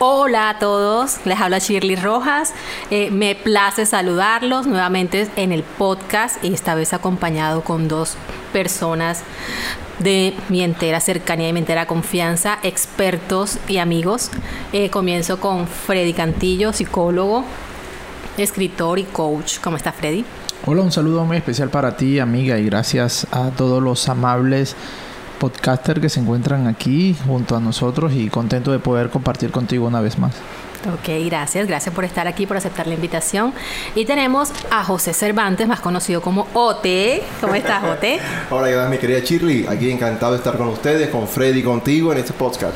Hola a todos, les habla Shirley Rojas. Eh, me place saludarlos nuevamente en el podcast esta vez acompañado con dos personas de mi entera cercanía y mi entera confianza, expertos y amigos. Eh, comienzo con Freddy Cantillo, psicólogo, escritor y coach. ¿Cómo está Freddy? Hola, un saludo muy especial para ti, amiga, y gracias a todos los amables podcasters que se encuentran aquí junto a nosotros y contento de poder compartir contigo una vez más. Ok, gracias. Gracias por estar aquí, por aceptar la invitación. Y tenemos a José Cervantes, más conocido como Ote. ¿Cómo estás, Ote? Hola, ¿qué tal, mi querida Shirley? Aquí encantado de estar con ustedes, con Freddy, contigo en este podcast.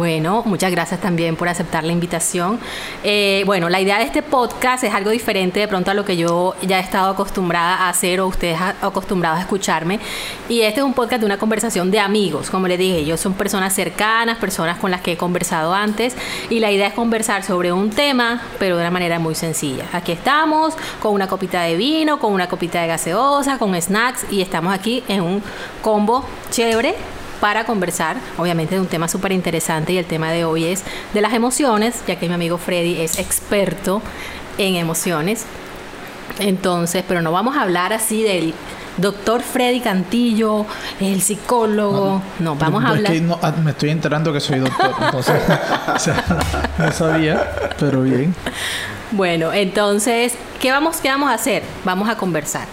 Bueno, muchas gracias también por aceptar la invitación. Eh, bueno, la idea de este podcast es algo diferente de pronto a lo que yo ya he estado acostumbrada a hacer o ustedes acostumbrados a escucharme. Y este es un podcast de una conversación de amigos, como les dije, ellos son personas cercanas, personas con las que he conversado antes. Y la idea es conversar sobre un tema, pero de una manera muy sencilla. Aquí estamos con una copita de vino, con una copita de gaseosa, con snacks y estamos aquí en un combo chévere para conversar, obviamente, de un tema súper interesante y el tema de hoy es de las emociones, ya que mi amigo Freddy es experto en emociones. Entonces, pero no vamos a hablar así del doctor Freddy Cantillo, el psicólogo. No, vamos a hablar. Ah, me estoy enterando que soy doctor, entonces. no sabía, pero bien. Bueno, entonces, ¿qué vamos, ¿qué vamos a hacer? Vamos a conversar.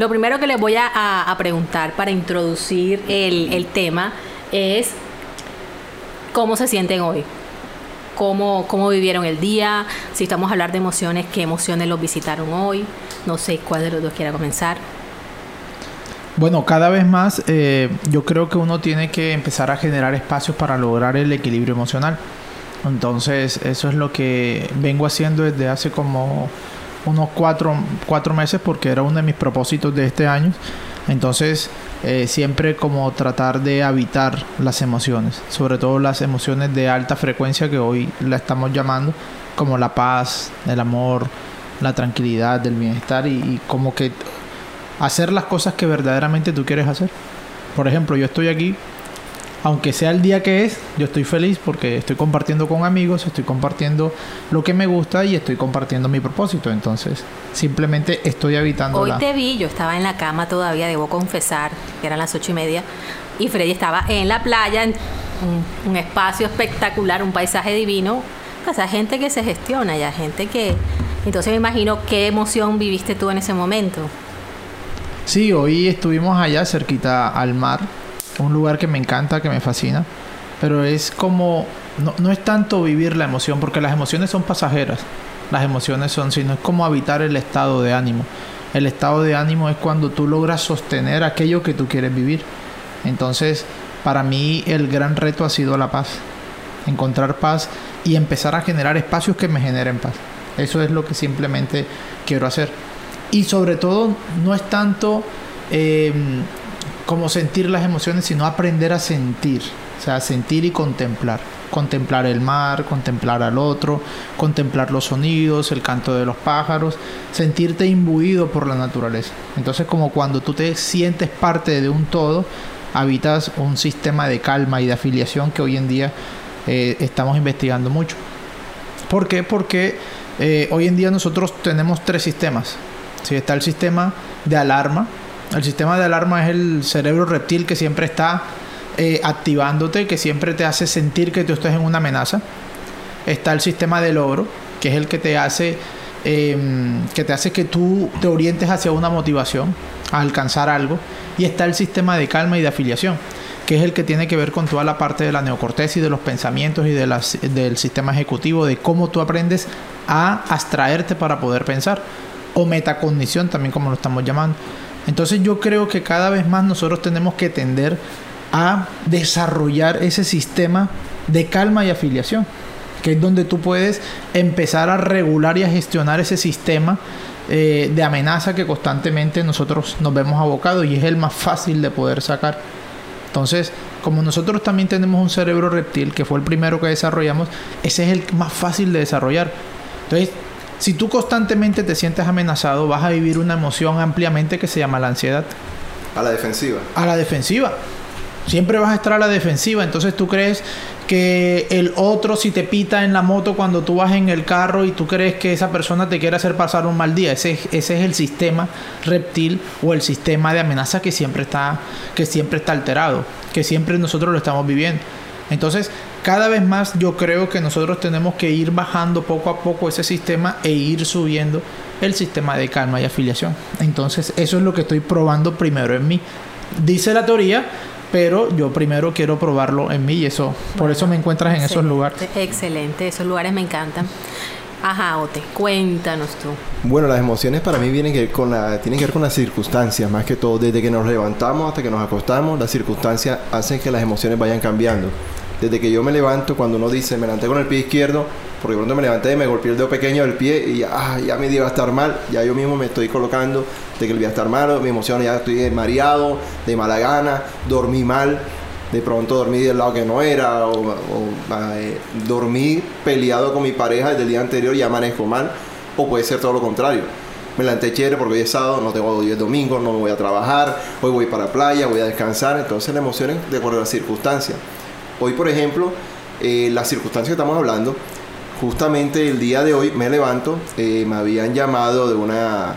Lo primero que les voy a, preguntar para introducir el, tema es cómo se sienten hoy. Cómo, cómo vivieron el día, si estamos a hablar de emociones, qué emociones los visitaron hoy. No sé cuál de los dos quiera comenzar. Bueno, cada vez más eh, yo creo que uno tiene que empezar a generar espacios para lograr el equilibrio emocional. Entonces, eso es lo que vengo haciendo desde hace como unos cuatro, cuatro meses porque era uno de mis propósitos de este año. Entonces, eh, siempre como tratar de habitar las emociones, sobre todo las emociones de alta frecuencia que hoy la estamos llamando, como la paz, el amor, la tranquilidad, el bienestar y como que hacer las cosas que verdaderamente tú quieres hacer. Por ejemplo, yo estoy aquí aunque sea el día que es, yo estoy feliz porque estoy compartiendo con amigos, estoy compartiendo lo que me gusta y estoy compartiendo mi propósito. Entonces, simplemente estoy habitando. Hoy te vi, yo estaba en la cama todavía, debo confesar, que eran las ocho y media, y Freddy estaba en la playa, en un, espacio espectacular, un paisaje divino. O sea, gente que se gestiona ya, gente que... Entonces me imagino qué emoción viviste tú en ese momento. Sí, hoy estuvimos allá cerquita al mar un lugar que me encanta, que me fascina, pero es como, no, no es tanto vivir la emoción, porque las emociones son pasajeras, las emociones son, sino es como habitar el estado de ánimo. El estado de ánimo es cuando tú logras sostener aquello que tú quieres vivir. Entonces, para mí el gran reto ha sido la paz. Encontrar paz y empezar a generar espacios que me generen paz. Eso es lo que simplemente quiero hacer. Y sobre todo, no es tanto eh, como sentir las emociones, sino aprender a sentir. O sea, sentir y contemplar. Contemplar el mar, contemplar al otro, contemplar los sonidos, el canto de los pájaros, sentirte imbuido por la naturaleza. Entonces, como cuando tú te sientes parte de un todo, habitas un sistema de calma y de afiliación que hoy en día eh, estamos investigando mucho. ¿Por qué? Porque eh, hoy en día nosotros tenemos tres sistemas. Si está el sistema de alarma, el sistema de alarma es el cerebro reptil que siempre está eh, activándote, que siempre te hace sentir que tú estás en una amenaza. Está el sistema de logro, que es el que te hace em, que te hace que tú te orientes hacia una motivación, a alcanzar algo. Y está el sistema de calma y de afiliación, que es el que tiene que ver con toda la parte de la neocorteza y de los pensamientos y de del sistema ejecutivo, de cómo tú aprendes a abstraerte para poder pensar. O metacognición también como lo estamos llamando. Entonces yo creo que cada vez más nosotros tenemos que tender a desarrollar ese sistema de calma y afiliación, que es donde tú puedes empezar a regular y a gestionar ese sistema eh, de amenaza que constantemente nosotros nos vemos abocados y es el más fácil de poder sacar. Entonces, como nosotros también tenemos un cerebro reptil, que fue el primero que desarrollamos, ese es el más fácil de desarrollar. Entonces, si tú constantemente te sientes amenazado, vas a vivir una emoción ampliamente que se llama la ansiedad. A la defensiva. A la defensiva. Siempre vas a estar a la defensiva. Entonces tú crees que el otro si te pita en la moto cuando tú vas en el carro y tú crees que esa persona te quiere hacer pasar un mal día. Ese, ese es el sistema reptil o el sistema de amenaza que siempre está, que siempre está alterado, que siempre nosotros lo estamos viviendo. Entonces, cada vez más yo creo que nosotros tenemos que ir bajando poco a poco ese sistema e ir subiendo el sistema de calma y afiliación. Entonces, eso es lo que estoy probando primero en mí. Dice la teoría, pero yo primero quiero probarlo en mí y eso, por eso me encuentras en esos lugares. Excelente, esos lugares me encantan. Ajá, Ote, cuéntanos tú. Bueno, las emociones para mí vienen que con la, tienen que ver con las circunstancias, más que todo. Desde que nos levantamos hasta que nos acostamos, las circunstancias hacen que las emociones vayan cambiando. Desde que yo me levanto, cuando uno dice, me levanté con el pie izquierdo, porque pronto me levanté me golpeé el dedo pequeño del pie y ya, ah, ya mi día va a estar mal, ya yo mismo me estoy colocando de que el día va a estar mal, mi emoción ya estoy mareado, de mala gana, dormí mal, de pronto dormí del lado que no era, o, eh, dormí peleado con mi pareja desde el día anterior y amanezco mal, o puede ser todo lo contrario. Me levanté chévere porque hoy es sábado, no tengo hoy es domingo, no me voy a trabajar, hoy voy para playa, voy a descansar, entonces la emoción es de acuerdo a las circunstancias. Hoy, por ejemplo, eh, las circunstancias que estamos hablando, justamente el día de hoy me levanto, eh, me habían llamado de una,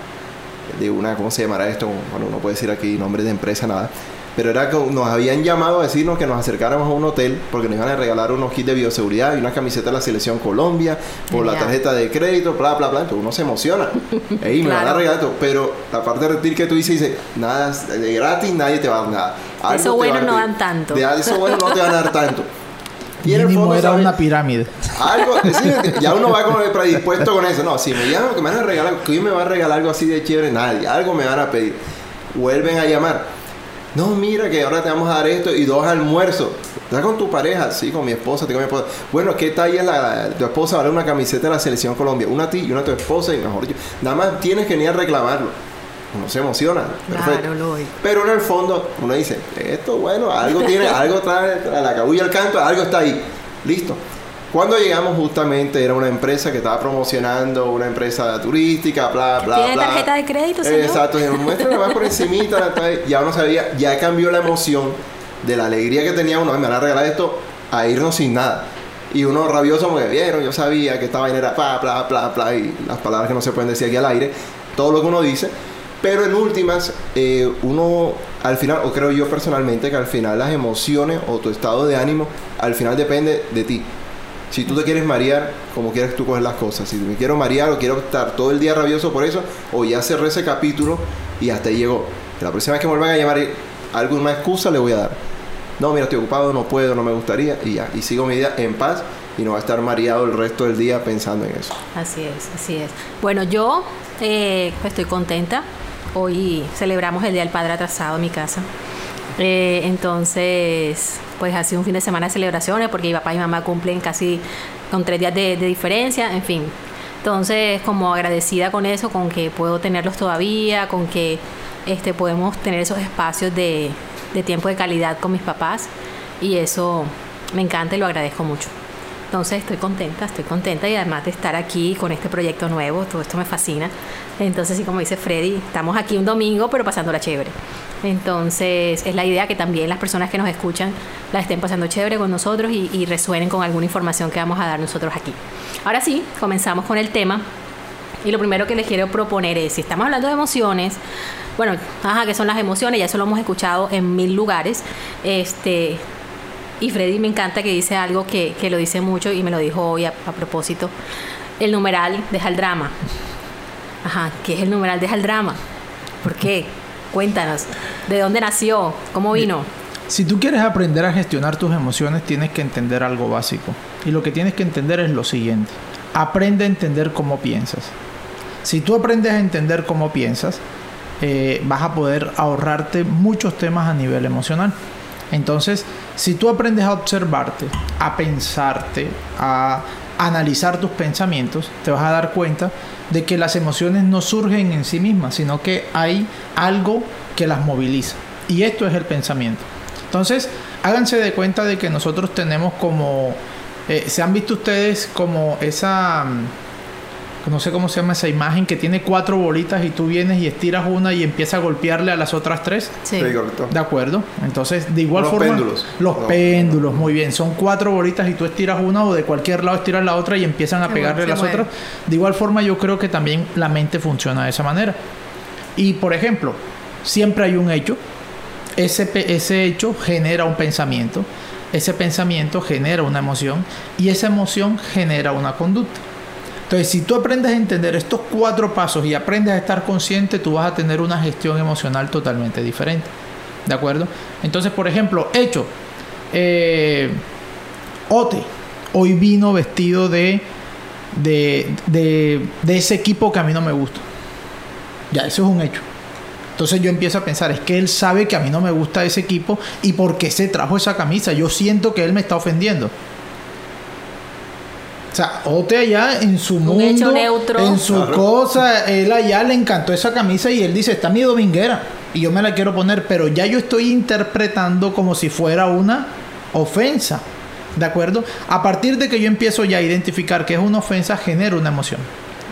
de una, ¿cómo se llamará esto? Bueno, no puede decir aquí nombre de empresa, nada. Pero era que nos habían llamado a decirnos que nos acercáramos a un hotel porque nos iban a regalar unos kits de bioseguridad y una camiseta de la Selección Colombia por la tarjeta de crédito, bla, bla, bla. Entonces uno se emociona. Ey, me van a regalar todo. Pero la parte de retir que tú dices, dice, nada de gratis, nadie te va a dar nada eso bueno no dan tanto. De eso bueno no te van a dar tanto. Y en el fondo, era una pirámide. Algo, ya uno va el predispuesto con eso. No, si me llaman que me van a regalar, que me va a regalar algo así de chévere, nadie. Algo me van a pedir. Vuelven a llamar. No, mira que ahora te vamos a dar esto y dos almuerzos. ¿Estás con tu pareja? Sí, con mi esposa, tengo mi esposa. Bueno, ¿qué talla es la, tu esposa? Vale una camiseta de la Selección Colombia. Una a ti y una a tu esposa y mejor yo. Nada más tienes que ni a reclamarlo uno se emociona. Perfecto. Pero en el fondo uno dice, esto bueno, algo tiene, algo trae a la cabulla al canto, algo está ahí. Listo. Cuando llegamos justamente era una empresa que estaba promocionando una empresa turística, bla, bla, ¿Tiene tarjeta de crédito, señor? Exacto. Y muestra más por encimita, ya uno sabía, ya cambió la emoción de la alegría que tenía uno, me van a regalar esto, a irnos sin nada. Y uno rabioso porque vieron, yo sabía que esta vaina era bla, bla, bla, bla, y las palabras que no se pueden decir aquí al aire, todo lo que uno dice pero en últimas, eh, uno al final, o creo yo personalmente, que al final las emociones o tu estado de ánimo, al final depende de ti. Si tú te quieres marear, como quieres tú coger las cosas. Si me quiero marear o quiero estar todo el día rabioso por eso, o ya cerré ese capítulo y hasta ahí llegó. La próxima vez que me vuelvan a llamar, alguna excusa le voy a dar. No, mira, estoy ocupado, no puedo, no me gustaría, y ya. Y sigo mi vida en paz y no va a estar mareado el resto del día pensando en eso. Así es, así es. Bueno, yo eh, estoy contenta Hoy celebramos el Día del Padre atrasado en mi casa. Eh, entonces, pues ha sido un fin de semana de celebraciones porque mi papá y mamá cumplen casi con tres días de, diferencia, en fin. Entonces, como agradecida con eso, con que puedo tenerlos todavía, con que este, podemos tener esos espacios de, de tiempo de calidad con mis papás. Y eso me encanta y lo agradezco mucho. Entonces estoy contenta, estoy contenta y además de estar aquí con este proyecto nuevo, todo esto me fascina. Entonces, sí, como dice Freddy, estamos aquí un domingo, pero pasándola chévere. Entonces, es la idea que también las personas que nos escuchan la estén pasando chévere con nosotros y, resuenen con alguna información que vamos a dar nosotros aquí. Ahora sí, comenzamos con el tema. Y lo primero que les quiero proponer es, si estamos hablando de emociones, bueno, ajá, ¿qué son las emociones? Ya eso lo hemos escuchado en mil lugares. Este, y Freddy me encanta que dice algo que, lo dice mucho y me lo dijo hoy a, propósito. El numeral deja el drama. Ajá, ¿qué es el numeral deja el drama? ¿Por qué? Cuéntanos. ¿De dónde nació? ¿Cómo vino? Si tú quieres aprender a gestionar tus emociones, tienes que entender algo básico. Y lo que tienes que entender es lo siguiente. Aprende a entender cómo piensas. Si tú aprendes a entender cómo piensas, eh, vas a poder ahorrarte muchos temas a nivel emocional. Entonces, si tú aprendes a observarte, a pensarte, a analizar tus pensamientos, te vas a dar cuenta de que las emociones no surgen en sí mismas, sino que hay algo que las moviliza. Y esto es el pensamiento. Entonces, háganse de cuenta de que nosotros tenemos como, eh, se han visto ustedes como esa, no sé cómo se llama esa imagen, que tiene cuatro bolitas y tú vienes y estiras una y empiezas a golpearle a las otras tres. Sí. Sí, correcto. De acuerdo. Entonces, de igual Los forma. péndulos. Los No. péndulos, muy bien. Son cuatro bolitas y tú estiras una o de cualquier lado estiras la otra y empiezan a Se pegarle mueve, las mueve. otras. De igual forma, yo creo que también la mente funciona de esa manera. Y por ejemplo, siempre hay un hecho. Ese, ese hecho genera un pensamiento. Ese pensamiento genera una emoción. Y esa emoción genera una conducta. Entonces, si tú aprendes a entender estos cuatro pasos y aprendes a estar consciente, tú vas a tener una gestión emocional totalmente diferente. ¿De acuerdo? Entonces, por ejemplo, hecho. eh, Ote hoy vino vestido de, de, de, de ese equipo que a mí no me gusta. Ya, eso es un hecho. Entonces yo empiezo a pensar, es que él sabe que a mí no me gusta ese equipo y por qué se trajo esa camisa. Yo siento que él me está ofendiendo. O sea, Ote allá en su Un mundo, hecho neutro. en su Claro. cosa, él allá le encantó esa camisa y él dice, está mi dominguera y yo me la quiero poner, pero ya yo estoy interpretando como si fuera una ofensa. ¿De acuerdo? A partir de que yo empiezo ya a identificar que es una ofensa, genera una emoción.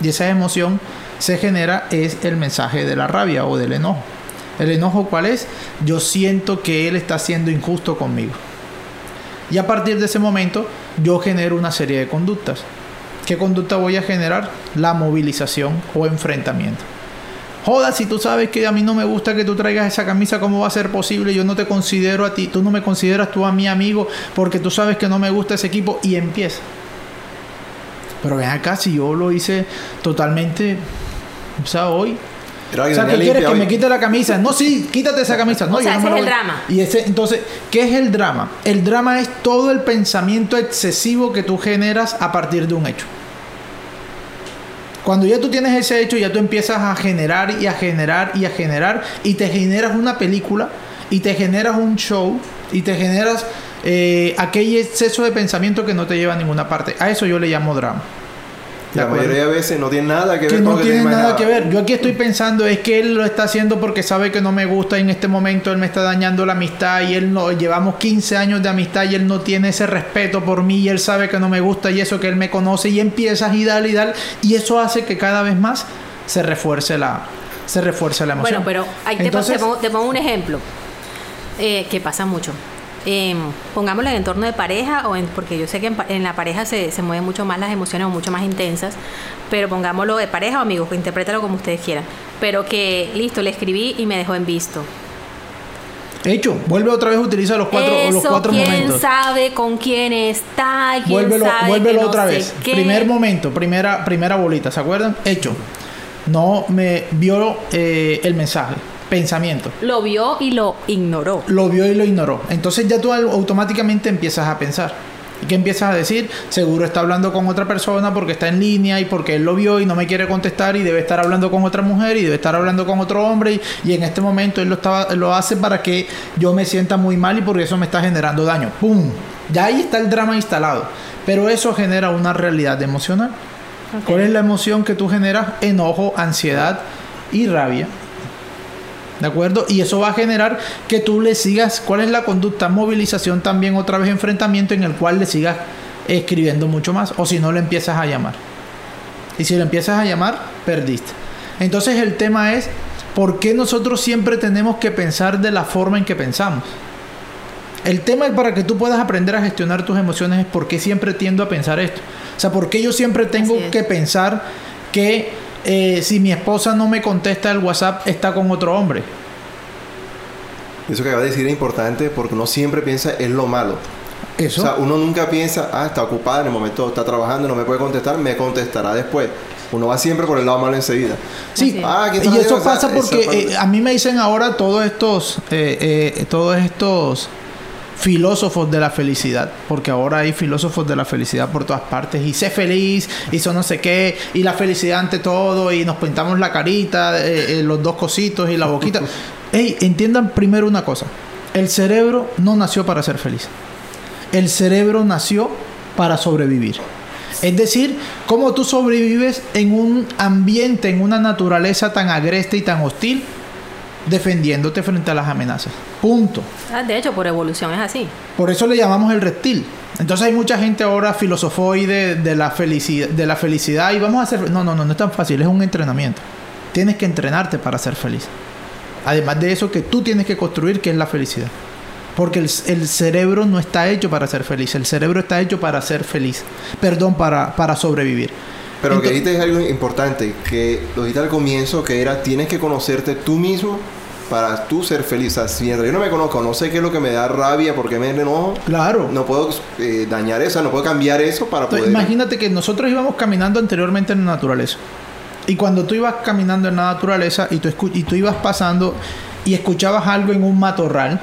Y esa emoción se genera es el mensaje de la rabia o del enojo. ¿El enojo cuál es? Yo siento que él está siendo injusto conmigo. Y a partir de ese momento yo genero una serie de conductas. ¿Qué conducta voy a generar? La movilización o enfrentamiento. Joda, si tú sabes que a mí no me gusta que tú traigas esa camisa, ¿cómo va a ser posible? Yo no te considero a ti, tú no me consideras tú a mi amigo porque tú sabes que no me gusta ese equipo y empieza. Pero ven acá, si yo lo hice totalmente, o sea, hoy. O sea, ¿qué quieres que hoy. me quite la camisa? No, sí, quítate esa camisa. No, O sea, yo no ese me es el voy- drama. Y ese, entonces, ¿qué es el drama? El drama es todo el pensamiento excesivo que tú generas a partir de un hecho. Cuando ya tú tienes ese hecho, ya tú empiezas a generar y a generar y a generar y te generas una película y te generas un show y te generas eh, aquel exceso de pensamiento que no te lleva a ninguna parte. A eso yo le llamo drama. ¿De La acuerdo? mayoría de veces no tiene nada que ver que con no tiene nada que ver. Yo aquí estoy pensando es que él lo está haciendo porque sabe que no me gusta y en este momento él me está dañando la amistad y él no llevamos 15 años de amistad y él no tiene ese respeto por mí y él sabe que no me gusta y eso que él me conoce y empiezas y dale y dale y eso hace que cada vez más se refuerce la se refuerce la emoción. Bueno, pero ahí te, Entonces, te pongo, te pongo un ejemplo eh, que pasa mucho. Eh, pongámoslo en entorno de pareja, o en, porque yo sé que en, en la pareja se, se mueven mucho más las emociones o mucho más intensas, pero pongámoslo de pareja o amigos, interprétalo como ustedes quieran. Pero que, listo, le escribí y me dejó en visto. hecho, vuelve otra vez utiliza los cuatro Eso, los cuatro quién momentos. sabe con quién está, quién Vuélvelo, sabe vuélvelo que otra vez. qué. Primer momento, primera, primera bolita, ¿se acuerdan? Hecho. No me vio eh, el mensaje. Pensamiento. Lo vio y lo ignoró. Lo vio y lo ignoró. Entonces ya tú automáticamente empiezas a pensar. ¿Y qué empiezas a decir? Seguro está hablando con otra persona porque está en línea y porque él lo vio y no me quiere contestar y debe estar hablando con otra mujer y debe estar hablando con otro hombre y, y en este momento él lo, estaba, lo hace para que yo me sienta muy mal y porque eso me está generando daño. ¡Pum! Ya ahí está el drama instalado. Pero eso genera una realidad emocional. ¿Cuál es la emoción que tú generas? Enojo, ansiedad y rabia. ¿De acuerdo? Y eso va a generar que tú le sigas. ¿Cuál es la conducta? Movilización también, otra vez enfrentamiento en el cual le sigas escribiendo mucho más. O si no, le empiezas a llamar. Y si lo empiezas a llamar, perdiste. Entonces el tema es, ¿por qué nosotros siempre tenemos que pensar de la forma en que pensamos? El tema es para que tú puedas aprender a gestionar tus emociones es por qué siempre tiendo a pensar esto. O sea, por qué yo siempre tengo es. que pensar que eh, si mi esposa no me contesta el WhatsApp está con otro hombre. Eso que acabas de decir es importante porque uno siempre piensa en lo malo. Eso. O sea, uno nunca piensa, ah, está ocupada en el momento, está trabajando, no me puede contestar, me contestará después. Uno va siempre por el lado malo enseguida. Sí, es. Ah, ¿qué y eso pasa porque eh, a mí me dicen ahora todos estos, eh, eh, todos estos filósofos de la felicidad, porque ahora hay filósofos de la felicidad por todas partes y sé feliz, y eso no sé qué, y la felicidad ante todo, y nos pintamos la carita, eh, eh, los dos cositos y la boquita. Ey, entiendan primero una cosa, el cerebro no nació para ser feliz, el cerebro nació para sobrevivir. Es decir, cómo tú sobrevives en un ambiente, en una naturaleza tan agreste y tan hostil, defendiéndote frente a las amenazas. Punto. Ah, de hecho, por evolución es así. Por eso le llamamos el reptil. Entonces hay mucha gente ahora filosofó hoy de, de la felicidad, de la felicidad y vamos a hacer... No, no, no, no es tan fácil, es un entrenamiento. Tienes que entrenarte para ser feliz. Además de eso que tú tienes que construir, que es la felicidad. Porque el, el cerebro no está hecho para ser feliz, el cerebro está hecho para ser feliz. Perdón, para, para sobrevivir. Pero lo que dijiste es algo importante, que lo dijiste al comienzo, que era tienes que conocerte tú mismo para tú ser feliz. O sea, si mientras yo no me conozco, no sé qué es lo que me da rabia, porque me enojo, Claro. no puedo eh, dañar eso, no puedo cambiar eso para Entonces, poder... imagínate que nosotros íbamos caminando anteriormente en la naturaleza. Y cuando tú ibas caminando en la naturaleza y tú, escu- y tú ibas pasando y escuchabas algo en un matorral,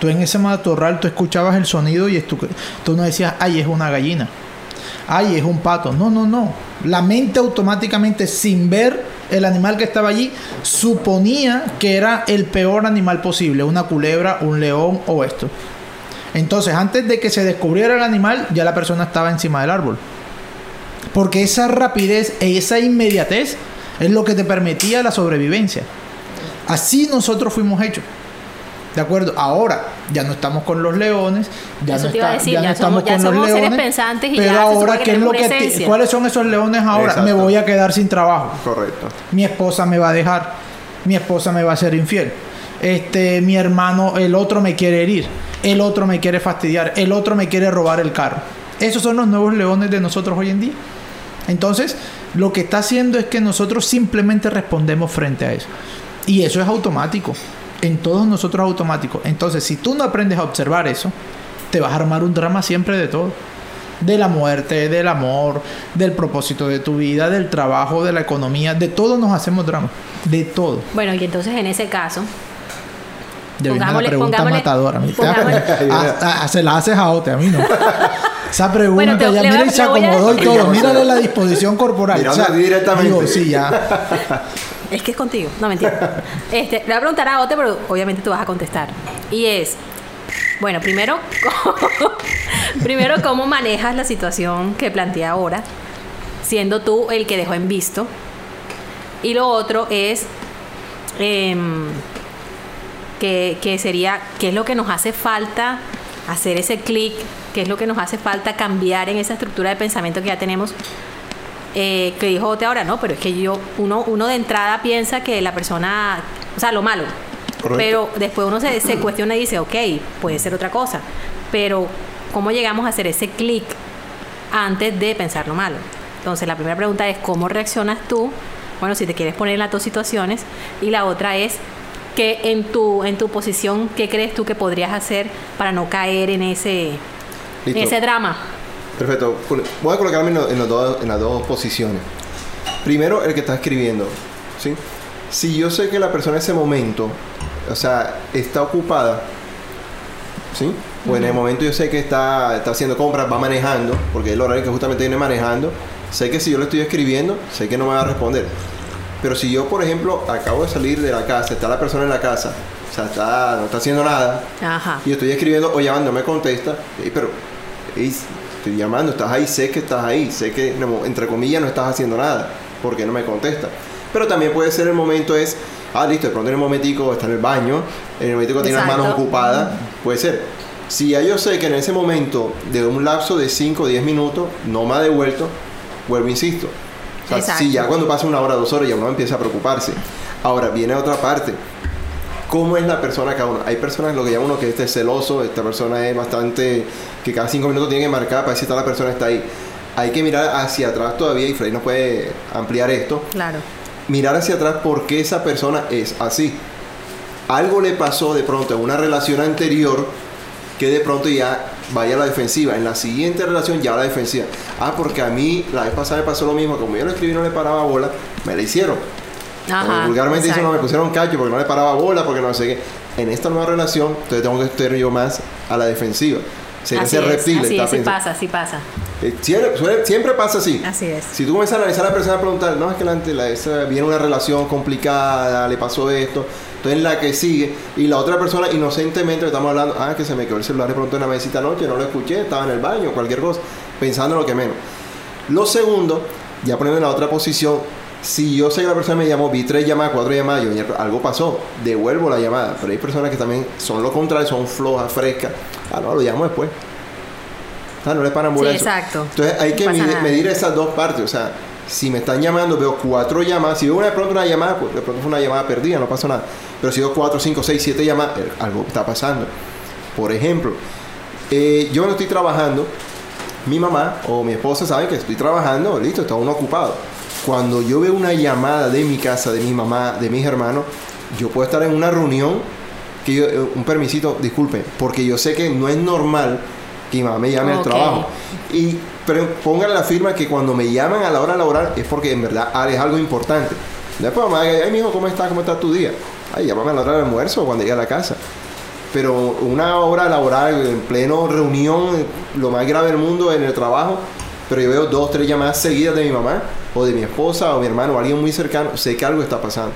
tú en ese matorral tú escuchabas el sonido y tú, tú no decías, ay, es una gallina. Ay, es un pato. No, no, no. La mente automáticamente, sin ver el animal que estaba allí, suponía que era el peor animal posible. Una culebra, un león o esto. Entonces, antes de que se descubriera el animal, ya la persona estaba encima del árbol. Porque esa rapidez e esa inmediatez es lo que te permitía la sobrevivencia. Así nosotros fuimos hechos. ¿De acuerdo? Ahora ya no estamos con los leones, ya Eso no, te iba a está- decir, ya no ya estamos somos- ya con los leones. pensantes y pero ya ahora, ¿qué es lo que te-. ¿cuáles son esos leones ahora? Exacto. Me voy a quedar sin trabajo Correcto. mi esposa me va a dejar, mi esposa me va a ser infiel, este, mi hermano, el otro me quiere herir, el otro me quiere fastidiar, el otro me quiere robar el carro. Esos son los nuevos leones de nosotros hoy en día. Entonces, lo que está haciendo es que nosotros simplemente respondemos frente a eso. Y eso es automático. En todos nosotros es automático. Entonces, si tú no aprendes a observar eso, te vas a armar un drama siempre de todo. De la muerte, del amor, del propósito de tu vida, del trabajo, de la economía, de todo nos hacemos drama. De todo. Bueno, y entonces en ese caso, Ya viene la Pongámosle- pregunta pongámosle- matadora. pongámosle- se la haces a Ote, a mí no. Esa pregunta Bueno, te- ya, mira, y se a- acomodó y todo. Mírale la disposición corporal. A ti directamente. Digo, sí, ya. es que es contigo, no mentira. Este, le voy a preguntar a Ote, pero obviamente tú vas a contestar. Y es, bueno, primero, primero cómo manejas la situación que plantea ahora, siendo tú el que dejó en visto. Y lo otro es em, que, que sería qué es lo que nos hace falta hacer ese clic, qué es lo que nos hace falta cambiar en esa estructura de pensamiento que ya tenemos. Eh, que dijo Ote ahora, no, pero es que yo, uno, uno de entrada piensa que la persona, o sea, lo malo. Correcto. Pero después uno se, se cuestiona y dice, ok, puede ser otra cosa. Pero, ¿cómo llegamos a hacer ese clic antes de pensar lo malo? Entonces, la primera pregunta es, ¿cómo reaccionas tú? Bueno, si te quieres poner en las dos situaciones. Y la otra es, que en tu, en tu posición, ¿qué crees tú que podrías hacer para no caer en ese, en ese drama? Perfecto. Voy a colocarme en, en los dos- en las dos posiciones. Primero, el que está escribiendo. ¿sí? Si yo sé que la persona en ese momento, o sea, está ocupada, ¿sí? O en el momento yo sé que está, está haciendo compras, va manejando, porque es el horario que justamente viene manejando, sé que si yo le estoy escribiendo, sé que no me va a responder. Pero si yo, por ejemplo, acabo de salir de la casa, está la persona en la casa, o sea, está, no está haciendo nada, Ajá. y yo estoy escribiendo o llamando, no me contesta. "Ey, pero estoy llamando, estás ahí, sé que estás ahí, sé que entre comillas no estás haciendo nada, porque no me contesta. Pero también puede ser el momento es, ah, listo, de pronto en el momentico está en el baño, en el momentico tiene las manos ocupadas, puede ser. Si ya yo sé que en ese momento, de un lapso de 5 o 10 minutos, no me ha devuelto, vuelvo, insisto. O sea, Exacto. si ya cuando pasa una hora, dos horas, ya uno empieza a preocuparse. Ahora, viene otra parte cómo es la persona cada uno. Hay personas, lo que llama uno que este es celoso, esta persona es bastante, que cada cinco minutos tiene que marcar para ver si la persona está ahí. Hay que mirar hacia atrás todavía, y Freddy nos puede ampliar esto, Claro. mirar hacia atrás por qué esa persona es así. Algo le pasó de pronto en una relación anterior que de pronto ya vaya a la defensiva. En la siguiente relación ya a la defensiva. Ah, porque a mí la vez pasada me pasó lo mismo. Como yo lo escribí y no le paraba bola, me la hicieron. Como Ajá. vulgarmente dicen, no, me pusieron cacho porque no le paraba bola, porque no sé qué. En esta nueva relación, entonces tengo que estar yo más a la defensiva. Ser Así ese es, reptil. así está es, sí pasa, sí pasa. Eh, siempre, suele- siempre pasa así. Así es. Si tú comienzas a analizar a la persona a preguntar, no, es que la, la- esa, viene una relación complicada, le pasó esto, entonces la que sigue, y la otra persona inocentemente le estamos hablando, ah, que se me quedó el celular de pronto en la mesita anoche, no lo escuché, estaba en el baño, cualquier cosa, pensando en lo que menos. Lo segundo, ya poniendo en la otra posición, si yo sé que la persona me llamó, vi tres llamadas, cuatro llamadas, yo, "Mierda, algo pasó, devuelvo la llamada, pero hay personas que también son lo contrario, son flojas, frescas, ah, no, lo llamo después. no le paran bola Sí, exacto. Entonces hay No que pasa medir, esas dos partes. O sea, si me están llamando, veo cuatro llamadas. Si veo una de pronto una llamada, pues de pronto fue una llamada perdida, no pasó nada. Pero si veo cuatro, cinco, seis, siete llamadas, eh, algo está pasando. Por ejemplo, eh, yo no estoy trabajando, mi mamá o mi esposa saben que estoy trabajando, listo, está uno ocupado. Cuando yo veo una llamada de mi casa, de mi mamá, de mis hermanos, yo puedo estar en una reunión, que yo- eh, un permisito, disculpen, porque yo sé que no es normal que mi mamá me llame al trabajo. Y pero póngale la firma que cuando me llaman a la hora laboral es porque en verdad ah, es algo importante. Después mamá, ay mijo, ¿cómo está? ¿Cómo está tu día? Ay, llámame a la hora del almuerzo cuando llegue a la casa. Pero una hora laboral en pleno reunión, lo más grave del mundo en el trabajo, pero yo veo dos, tres llamadas seguidas de mi mamá o de mi esposa o mi hermano o alguien muy cercano, sé que algo está pasando.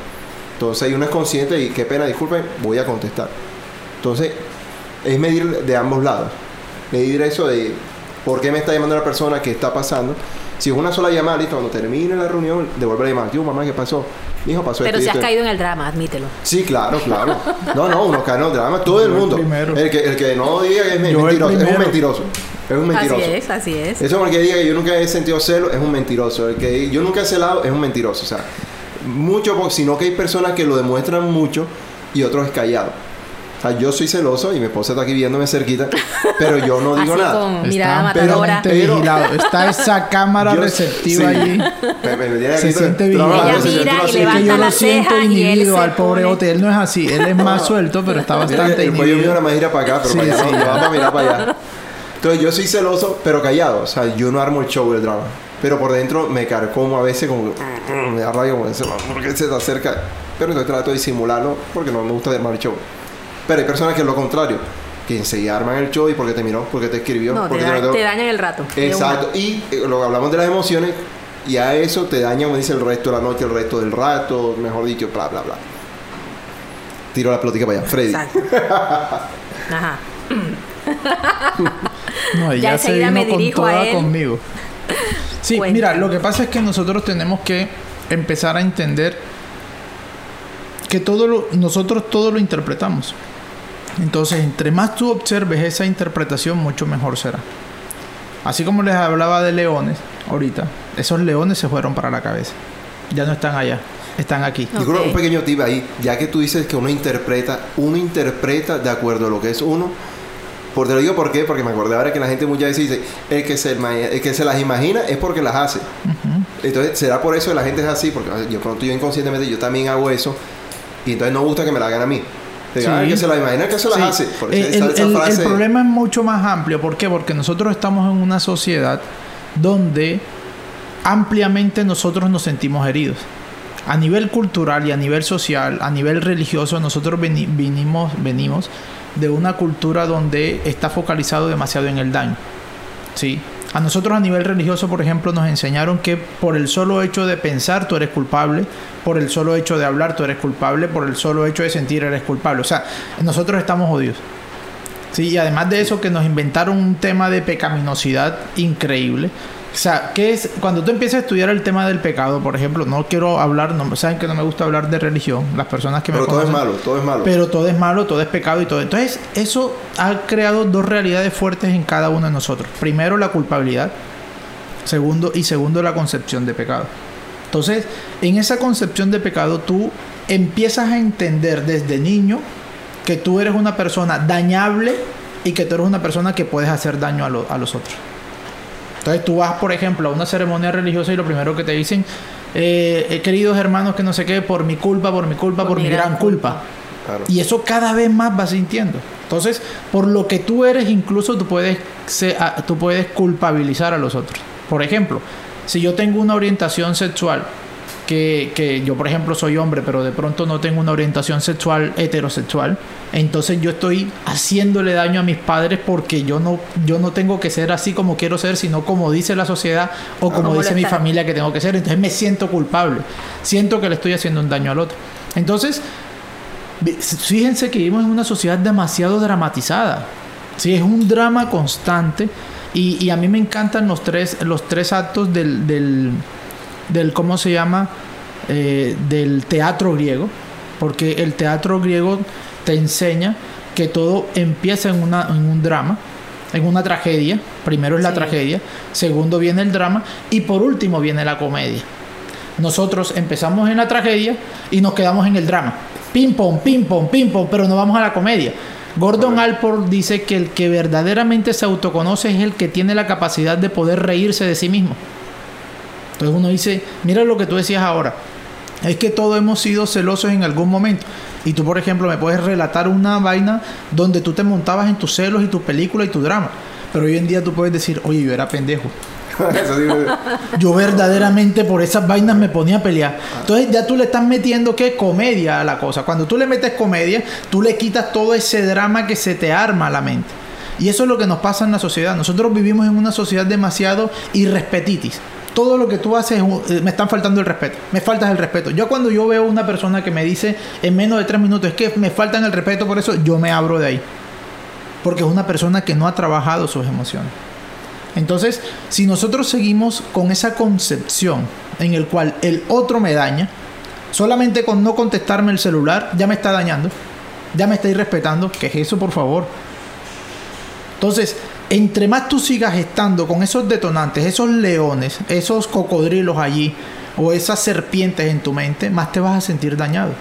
Entonces uno es consciente y qué pena, disculpen, voy a contestar. Entonces es medir de ambos lados. Medir eso de por qué me está llamando la persona, qué está pasando. Si es una sola llamada, listo, cuando termine la reunión, devuelve la llamada. Yo, mamá, ¿qué pasó? Mi hijo pasó Pero esto si has esto". caído en el drama, admítelo. Sí, claro, claro. No, no, uno cae en el drama, todo el mundo. primero. El que, el que no diga que es mentiroso, es un mentiroso. Es un mentiroso. Así es, así es. Eso porque diga que yo nunca he sentido celo, es un mentiroso. El que yo nunca he celado es un mentiroso. O sea, mucho, sino que hay personas que lo demuestran mucho y otros es callado. O sea, yo soy celoso y mi esposa está aquí viéndome cerquita, pero yo no digo Así nada. con mirada matadora. Pero- vigilado. Está esa cámara Yo- receptiva sí. allí. Me- me- me Se siente vigilado. Ella mira y tú- Es que levanta yo lo siento inhibido al pobre Bote. Él no es así. Él es más suelto, pero está bastante inhibido. nada más gira para acá, pero Sí, para allá sí. no, no va para mirar para allá. Entonces yo soy celoso, pero callado. O sea, yo no armo el show del drama. Pero por dentro me carcomo a veces como... Me da rabia como ese, ¿por qué se te acerca? Pero entonces trato de disimularlo porque no me gusta armar el show. Pero hay personas que es lo contrario. Que enseguida arman el show y porque te miró, porque te escribió, No, te, porque da- te, te dañan el rato. Exacto. Y eh, lo que hablamos de las emociones, y a eso te daña, como dice, el resto de la noche, el resto del rato, mejor dicho, bla, bla, bla. Tiro la plática para allá. Freddy. Exacto. Ajá. No, Ya ella se enseguida vino me con dirijo a toda él. conmigo. Sí, Cuéntame. mira, lo que pasa es que nosotros tenemos que empezar a entender que todo lo, nosotros todo lo interpretamos. Entonces, entre más tú observes esa interpretación, mucho mejor será. Así como les hablaba de leones ahorita, esos leones se fueron para la cabeza. Ya no están allá, están aquí. Yo creo un pequeño tip ahí, ya que tú dices que uno interpreta, uno interpreta de acuerdo a lo que es uno. Por te lo digo por qué, porque me acordé ahora que la gente muchas veces dice, el que se, el que se las imagina es porque las hace. Entonces, será por eso que la gente es así, porque yo pronto yo inconscientemente yo también hago eso, y entonces no gusta que me la hagan a mí. Diga, Sí. "Ah, el que se la imagina, que se las Sí. hace. Por Eh, esa- el, problema es mucho más amplio. ¿Por qué? Porque nosotros estamos en una sociedad donde ampliamente nosotros nos sentimos heridos. A nivel cultural y a nivel social, a nivel religioso, nosotros veni- venimos de una cultura donde está focalizado demasiado en el daño. ¿sí? A nosotros a nivel religioso, por ejemplo, nos enseñaron que por el solo hecho de pensar tú eres culpable, por el solo hecho de hablar tú eres culpable, por el solo hecho de sentir eres culpable. O sea, nosotros estamos jodidos. Sí, y además de eso que nos inventaron un tema de pecaminosidad increíble. O sea, que es cuando tú empiezas a estudiar el tema del pecado, por ejemplo, no quiero hablar, no, saben que no me gusta hablar de religión, las personas que me Pero todo es malo, todo es malo. pero todo es malo, todo es pecado y todo. Entonces, eso ha creado dos realidades fuertes en cada uno de nosotros. Primero, la culpabilidad. Segundo, y segundo, la concepción de pecado. Entonces, en esa concepción de pecado, tú empiezas a entender desde niño que tú eres una persona dañable y que tú eres una persona que puedes hacer daño a, lo- a los otros. Entonces tú vas, por ejemplo, a una ceremonia religiosa y lo primero que te dicen, eh, eh, queridos hermanos que no sé qué, por mi culpa, por mi culpa, por, mi gran culpa. Claro. Y eso cada vez más vas sintiendo. Entonces, por lo que tú eres, incluso tú puedes, se- a- tú puedes culpabilizar a los otros. Por ejemplo, si yo tengo una orientación sexual, que, que yo, por ejemplo, soy hombre, pero de pronto no tengo una orientación sexual heterosexual, entonces yo estoy haciéndole daño a mis padres porque yo no, yo no tengo que ser así como quiero ser, sino como dice la sociedad o como dice mi familia que tengo que ser. Entonces me siento culpable. Siento que le estoy haciendo un daño al otro. Entonces, Fíjense que vivimos en una sociedad demasiado dramatizada. Sí, es un drama constante. Y, y a mí me encantan los tres, los tres actos del, del, del ¿cómo se llama? Eh, del teatro griego. Porque el teatro griego te enseña que todo empieza en, una, en un drama. en una tragedia. Primero es la Sí. tragedia, segundo viene el drama y por último viene la comedia. Nosotros empezamos en la tragedia y nos quedamos en el drama. Ping pong, ping pong, ping pong, pero no vamos a la comedia. Gordon Alport dice que el que verdaderamente se autoconoce es el que tiene la capacidad de poder reírse de sí mismo. Entonces uno dice, mira lo que tú decías ahora. Es que todos hemos sido celosos en algún momento. Y tú, por ejemplo, me puedes relatar una vaina donde tú te montabas en tus celos y tu película y tu drama. Pero hoy en día tú puedes decir, oye, yo era pendejo. Yo verdaderamente por esas vainas me ponía a pelear. Entonces ya tú le estás metiendo que comedia a la cosa. Cuando tú le metes comedia, tú le quitas todo ese drama que se te arma a la mente. Y eso es lo que nos pasa en la sociedad. Nosotros vivimos en una sociedad demasiado irrespetitis. Todo lo que tú haces, eh, me están faltando el respeto. Me faltas el respeto. Yo cuando yo veo una persona que me dice en menos de tres minutos, es que me faltan el respeto por eso, yo me abro de ahí. Porque es una persona que no ha trabajado sus emociones. Entonces, si nosotros seguimos con esa concepción en el cual el otro me daña, solamente con no contestarme el celular ya me está dañando, ya me está irrespetando, ¿qué es eso, por favor? Entonces, entre más tú sigas estando con esos detonantes, esos leones, esos cocodrilos allí, o esas serpientes en tu mente, más te vas a sentir dañado.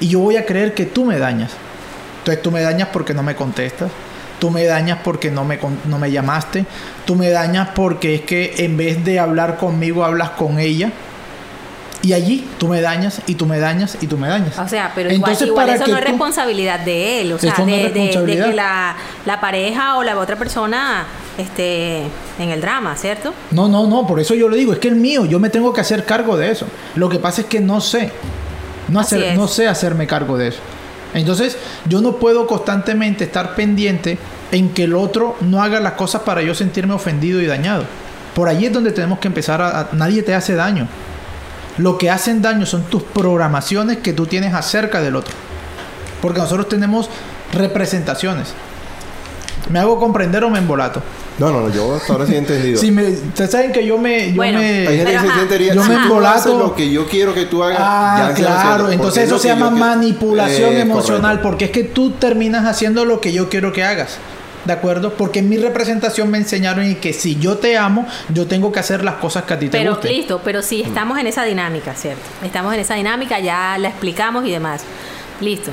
Y yo voy a creer que tú me dañas. Entonces tú me dañas porque no me contestas. Tú me dañas porque no me, no me llamaste. Tú me dañas porque es que en vez de hablar conmigo hablas con ella. Y allí tú me dañas y tú me dañas y tú me dañas. O sea, pero igual, Entonces, igual para eso no es responsabilidad de él, o sea, no de, que la, la pareja o la otra persona esté en el drama, ¿cierto? No, no, no, por eso yo le digo, es que el mío, yo me tengo que hacer cargo de eso. Lo que pasa es que no sé. No, hacer, no sé hacerme cargo de eso. Entonces, yo no puedo constantemente estar pendiente en que el otro no haga las cosas para yo sentirme ofendido y dañado. Por allí es donde tenemos que empezar a... a- nadie te hace daño. Lo que hacen daño son tus programaciones que tú tienes acerca del otro. Porque nosotros tenemos representaciones. ¿Me hago comprender o me embolato? No, no, no, yo hasta ahora sí he entendido. Si me, ustedes saben que yo me... Yo Bueno, me Hay gente Pero que se Yo si me embolato. lo que yo quiero que tú hagas, Ah, ya claro. Entonces es eso se llama manipulación Eh, emocional, correcto. porque es que tú terminas haciendo lo que yo quiero que hagas. ¿De acuerdo? Porque en mi representación me enseñaron y que si yo te amo, yo tengo que hacer las cosas que a ti te Pero gusten. listo, pero sí estamos en esa dinámica, ¿cierto? Estamos en esa dinámica, ya la explicamos y demás. Listo.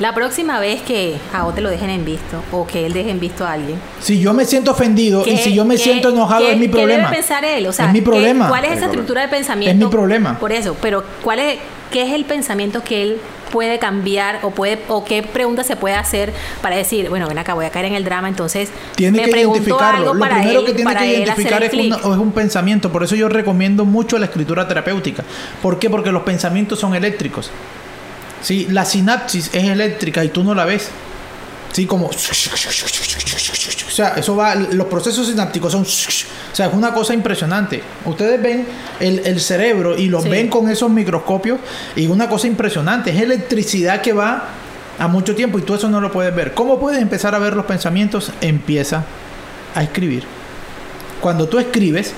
La próxima vez que a vos te lo dejen en visto o que él deje en visto a alguien. Si yo me siento ofendido y ¿qué- si yo me qué- siento enojado, qué- es mi ¿Qué problema. debe pensar él? O sea, es mi ¿qué- problema. ¿cuál es esa estructura de pensamiento? Es mi problema. Por eso, pero ¿cuál es, ¿qué es el pensamiento que él puede cambiar o puede o qué pregunta se puede hacer para decir, bueno, ven acá, voy a caer en el drama, entonces Tiene me que identificarlo. algo Lo para primero él, que tiene que identificar una- es un pensamiento. Por eso yo recomiendo mucho la escritura terapéutica. ¿Por qué? Porque los pensamientos son eléctricos. ¿Sí? La sinapsis es eléctrica y tú no la ves. Sí, como... O sea, eso va... Los procesos sinápticos son... O sea, es una cosa impresionante. Ustedes ven el, el cerebro y lo Sí. ven con esos microscopios y es una cosa impresionante. Es electricidad que va a mucho tiempo y tú eso no lo puedes ver. ¿Cómo puedes empezar a ver los pensamientos? Empieza a escribir. Cuando tú escribes,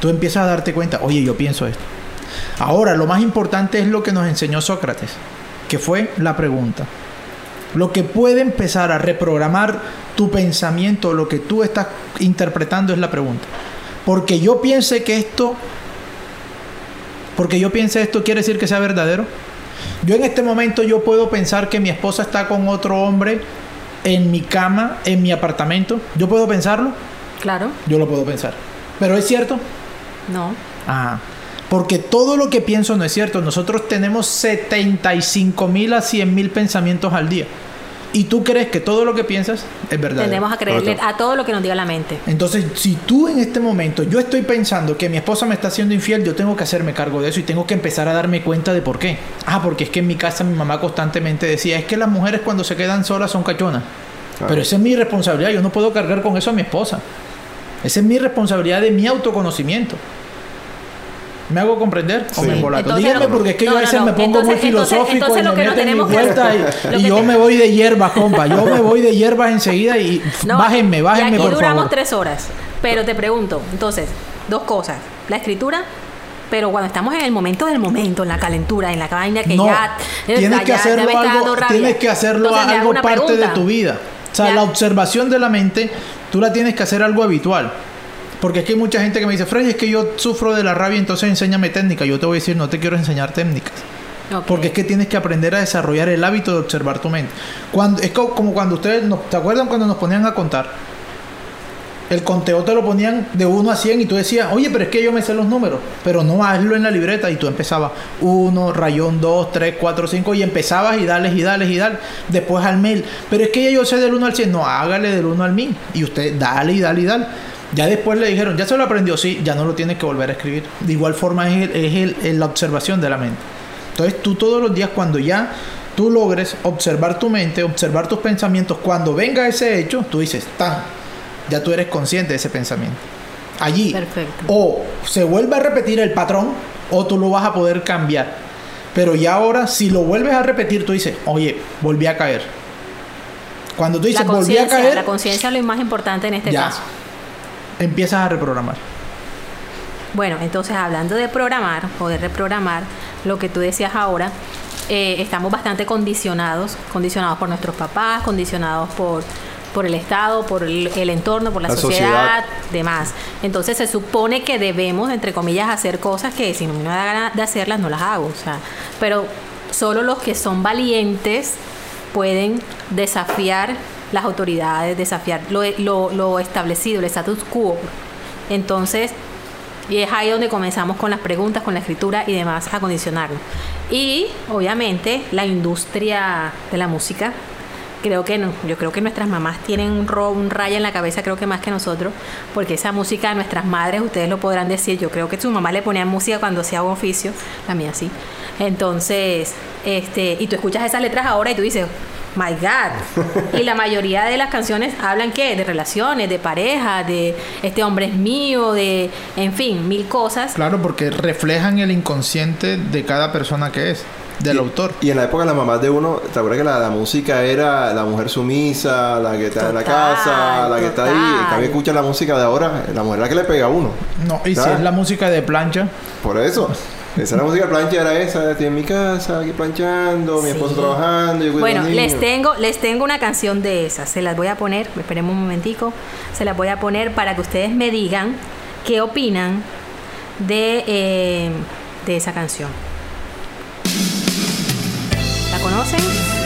tú empiezas a darte cuenta, oye, yo pienso esto. Ahora, lo más importante es lo que nos enseñó Sócrates, que fue la pregunta. Lo que puede empezar a reprogramar tu pensamiento, lo que tú estás interpretando es la pregunta. Porque yo piense que esto, porque yo piense esto quiere decir que sea verdadero. Yo en este momento yo puedo pensar que mi esposa está con otro hombre en mi cama, en mi apartamento. Yo puedo pensarlo. Claro, Yo lo puedo pensar. Pero es cierto. no. Ah, porque todo lo que pienso no es cierto. Nosotros tenemos 75 mil a 100 mil pensamientos al día. Y tú crees que todo lo que piensas es verdadero. Tendemos a creerle a todo lo que nos diga la mente. Entonces, si tú en este momento, yo estoy pensando que mi esposa me está haciendo infiel, yo tengo que hacerme cargo de eso y tengo que empezar a darme cuenta de por qué. Ah, porque es que en mi casa mi mamá constantemente decía, es que las mujeres cuando se quedan solas son cachonas. Claro. Pero esa es mi responsabilidad, yo no puedo cargar con eso a mi esposa. Esa es mi responsabilidad de mi autoconocimiento. ¿Me hago comprender o me embolato? No, porque es que no, yo a veces no. me pongo muy Entonces- entonces- filosófico entonces y lo me que no meto en mi tenemos que- vuelta y, y yo te- me voy de hierbas, compa. Yo me voy de hierbas enseguida y No, bájenme, bájenme y aquí por duramos favor. tres horas. Pero te pregunto, entonces, dos cosas. La escritura, pero cuando estamos en el momento del momento, en la calentura, en la vaina que no, ya... tienes ya- que ya hacerlo algo, tienes que hacerlo Entonces, algo parte de tu vida. O sea, la observación de la mente tú la tienes que hacer algo habitual. Porque es que hay mucha gente que me dice, Freddy, es que yo sufro de la rabia, entonces enséñame técnica. Yo te voy a decir, no te quiero enseñar técnicas. Porque es que tienes que aprender a desarrollar el hábito de observar tu mente. Cuando, es co- como cuando ustedes, nos, ¿te acuerdan cuando nos ponían a contar? El conteo te lo ponían de 1 a 100 y tú decías, oye, pero es que yo me sé los números. Pero no hazlo en la libreta y tú empezabas 1, rayón 2, 3, 4, 5 y empezabas y dales y dales y dales. Después al mil. Pero es que yo sé del 1 al 100. No, hágale del 1 al 1000. Y usted dale y dale y dale. Ya después le dijeron, ya se lo aprendió, sí, ya no lo tienes que volver a escribir. De igual forma es, el- es el- es la observación de la mente. Entonces tú todos los días cuando ya tú logres observar tu mente, observar tus pensamientos, cuando venga ese hecho, tú dices, tan, ya tú eres consciente de ese pensamiento. Allí. Perfecto. O se vuelve a repetir el patrón o tú lo vas a poder cambiar. Pero ya ahora, si lo vuelves a repetir, tú dices, oye, volví a caer. Cuando tú dices, volví a caer, la conciencia es lo más importante en este ya. caso. Empiezas a reprogramar. Bueno, entonces hablando de programar o de reprogramar, lo que tú decías ahora, eh, estamos bastante condicionados, condicionados por nuestros papás, condicionados por, por el Estado, por el, el entorno, por la, La sociedad, sociedad. demás. Entonces se supone que debemos, entre comillas, hacer cosas que si no me da gana de hacerlas, no las hago. O sea, pero solo los que son valientes pueden desafiar las autoridades, desafiar lo, lo, establecido, el status quo. Entonces, y es ahí donde comenzamos con las preguntas, con la escritura y demás, a condicionarnos. Y obviamente la industria de la música, creo que no, yo creo que nuestras mamás tienen un, ro- un raya en la cabeza, creo que más que nosotros, porque esa música, nuestras madres, ustedes lo podrán decir, yo creo que su mamá le ponía música cuando hacía un oficio, la mía sí. Entonces, este, y tú escuchas esas letras ahora y tú dices, My God. Y la mayoría de las canciones hablan qué? De relaciones, de pareja, de este hombre es mío, de, en fin, mil cosas. Claro, porque reflejan el inconsciente de cada persona que es, del y, autor. Y en la época de las mamás de uno, ¿te acuerdas que la, la música era la mujer sumisa, la que está en la Total, casa, la que está ahí? Total. cambio, escucha la música de ahora, la mujer es la que le pega a uno. No, y si Ah. es la música de plancha, Por eso. Esa era la música plancha, era esa, estoy en mi casa, aquí planchando, mi esposo trabajando, yo Bueno, les tengo, les tengo una canción de esas. Se las voy a poner, esperemos un momentico. Se las voy a poner para que ustedes me digan qué opinan de, eh, de esa canción. ¿La conocen?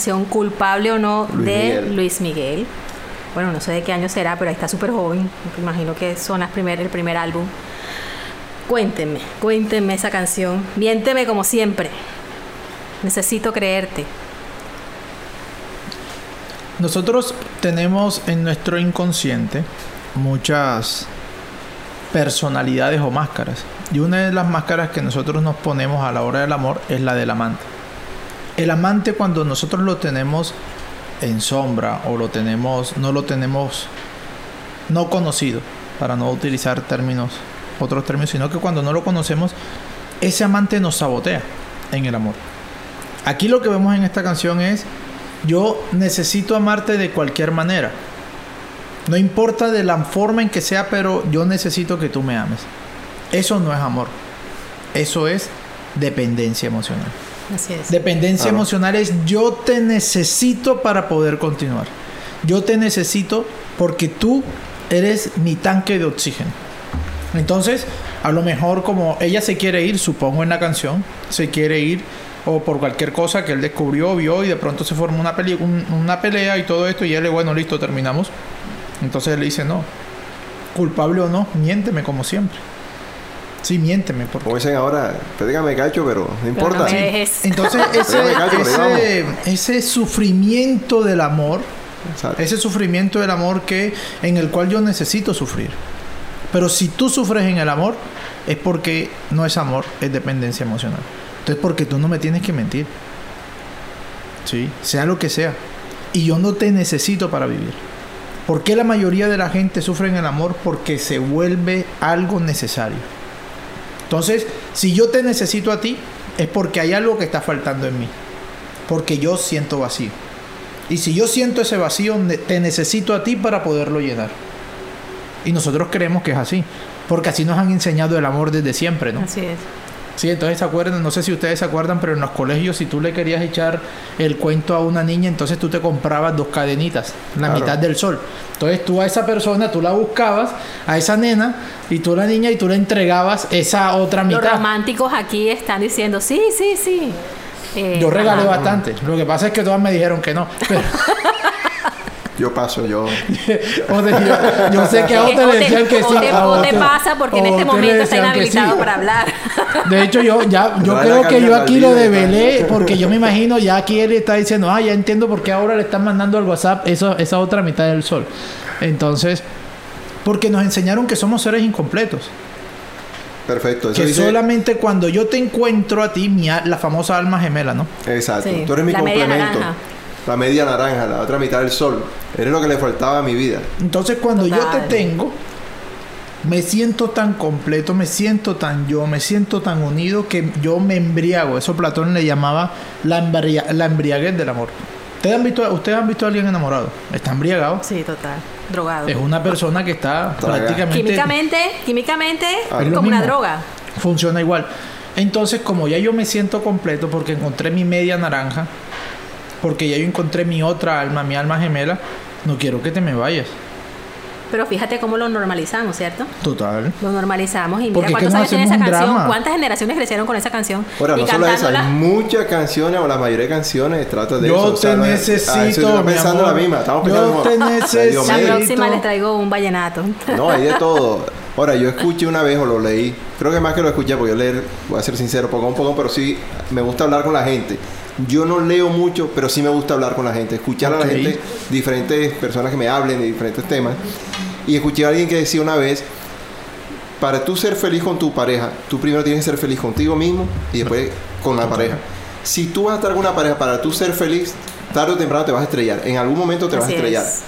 Canción Culpable o no Luis de Miguel. Luis Miguel. Bueno, no sé de qué año será, pero ahí está súper joven. Me imagino que son las primer, el primer álbum. Cuéntenme, cuéntenme esa canción. Miénteme como siempre. Necesito creerte. nosotros tenemos en nuestro inconsciente muchas personalidades o máscaras. Y una de las máscaras que nosotros nos ponemos a la hora del amor es la del amante. El amante cuando nosotros lo tenemos en sombra o lo tenemos, no lo tenemos no conocido, para no utilizar términos, otros términos, sino que cuando no lo conocemos, ese amante nos sabotea en el amor. Aquí lo que vemos en esta canción es, yo necesito amarte de cualquier manera. No importa de la forma en que sea, pero yo necesito que tú me ames. Eso no es amor. Eso es dependencia emocional. Así es. Dependencia Claro. emocional es yo te necesito para poder continuar. Yo te necesito porque tú eres mi tanque de oxígeno. Entonces, a lo mejor como ella se quiere ir, supongo en la canción, se quiere ir o por cualquier cosa que él descubrió, vio y de pronto se forma una, peli- un- una pelea y todo esto y él le, bueno, listo, terminamos. Entonces él le dice, no, culpable o no, miénteme como siempre. Sí, miénteme, porque Como dicen ahora, pédicame cacho, pero no Pero importa. no me dejes. entonces ese, sufrimiento del amor, Exacto. ese sufrimiento del amor que en el cual yo necesito sufrir. Pero si tú sufres en el amor es porque no es amor, es dependencia emocional. Entonces porque tú no me tienes que mentir. ¿sí? Sea lo que sea. Y yo no te necesito para vivir. ¿Por qué la mayoría de la gente sufre en el amor? Porque se vuelve algo necesario. Entonces, si yo te necesito a ti, es porque hay algo que está faltando en mí. Porque yo siento vacío. Y si yo siento ese vacío, te necesito a ti para poderlo llenar. Y nosotros creemos que es así. Porque así nos han enseñado el amor desde siempre, ¿no? Así es. Sí, entonces se acuerdan, no sé si ustedes se acuerdan, pero en los colegios si tú le querías echar el cuento a una niña, entonces tú te comprabas dos cadenitas, la Claro. mitad del sol. Entonces tú a esa persona, tú la buscabas, a esa nena, y tú la niña, y tú le entregabas esa otra Los mitad. románticos aquí están diciendo, sí, sí, sí. Eh, Yo regalé ajá. bastante. Lo que pasa es que todas me dijeron que no. Pero, Yo paso, yo. o yo, yo sé que a otros te- le decían que sí. o te pasa porque en este momento está que sí. inhabilitado para hablar. De hecho, yo ya yo creo que yo aquí lo develé porque yo me imagino ya aquí él está diciendo, ah, ya entiendo por qué ahora le están mandando al WhatsApp eso, esa otra mitad del sol. Entonces, porque nos enseñaron que somos seres incompletos. Perfecto. Eso que dice- solamente cuando yo te encuentro a ti, mi la famosa alma gemela, ¿no? Exacto. Sí, Tú eres mi la media complemento. La media naranja, la otra mitad del sol. Eres lo que le faltaba a mi vida. Entonces, cuando yo te tengo, me siento tan completo, me siento tan yo, me siento tan unido que yo me embriago. Eso Platón le llamaba la, embria- la embriaguez del amor. ¿Ustedes han, visto, ¿Ustedes han visto a alguien enamorado? Está embriagado. Sí, total. Drogado. Es una persona que está Traga. prácticamente... Químicamente, químicamente Ah, es como una droga. Funciona igual. Entonces, como ya yo me siento completo porque encontré mi media naranja, porque ya yo encontré mi otra alma, mi alma gemela, no quiero que te me vayas. Pero fíjate cómo lo normalizamos, ¿cierto? Total. Lo normalizamos y mira Porque es que cuántos años tiene esa canción, drama. cuántas generaciones crecieron con esa canción Ahora, y no solo esa, cantándola. hay muchas canciones o la mayoría de canciones trata de Yo eso. o sea, te no es- necesito, Ah, eso yo mi pensando amor. la misma. Estamos Yo pensando te como, "Ay, Dios necesito". La mío". próxima les traigo un vallenato. No, hay de todo. Ahora, yo escuché una vez o lo leí. Creo que más que lo escuché, porque yo leer, voy a ser sincero, poco a poco, pero sí me gusta hablar con la gente. Yo no leo mucho, pero sí me gusta hablar con la gente. Escuchar a la gente, diferentes personas que me hablen de diferentes temas. Y escuché a alguien que decía una vez, para tú ser feliz con tu pareja, tú primero tienes que ser feliz contigo mismo y después con la pareja. Si tú vas a estar con una pareja para tú ser feliz, tarde o temprano te vas a estrellar. En algún momento te vas a estrellar. es.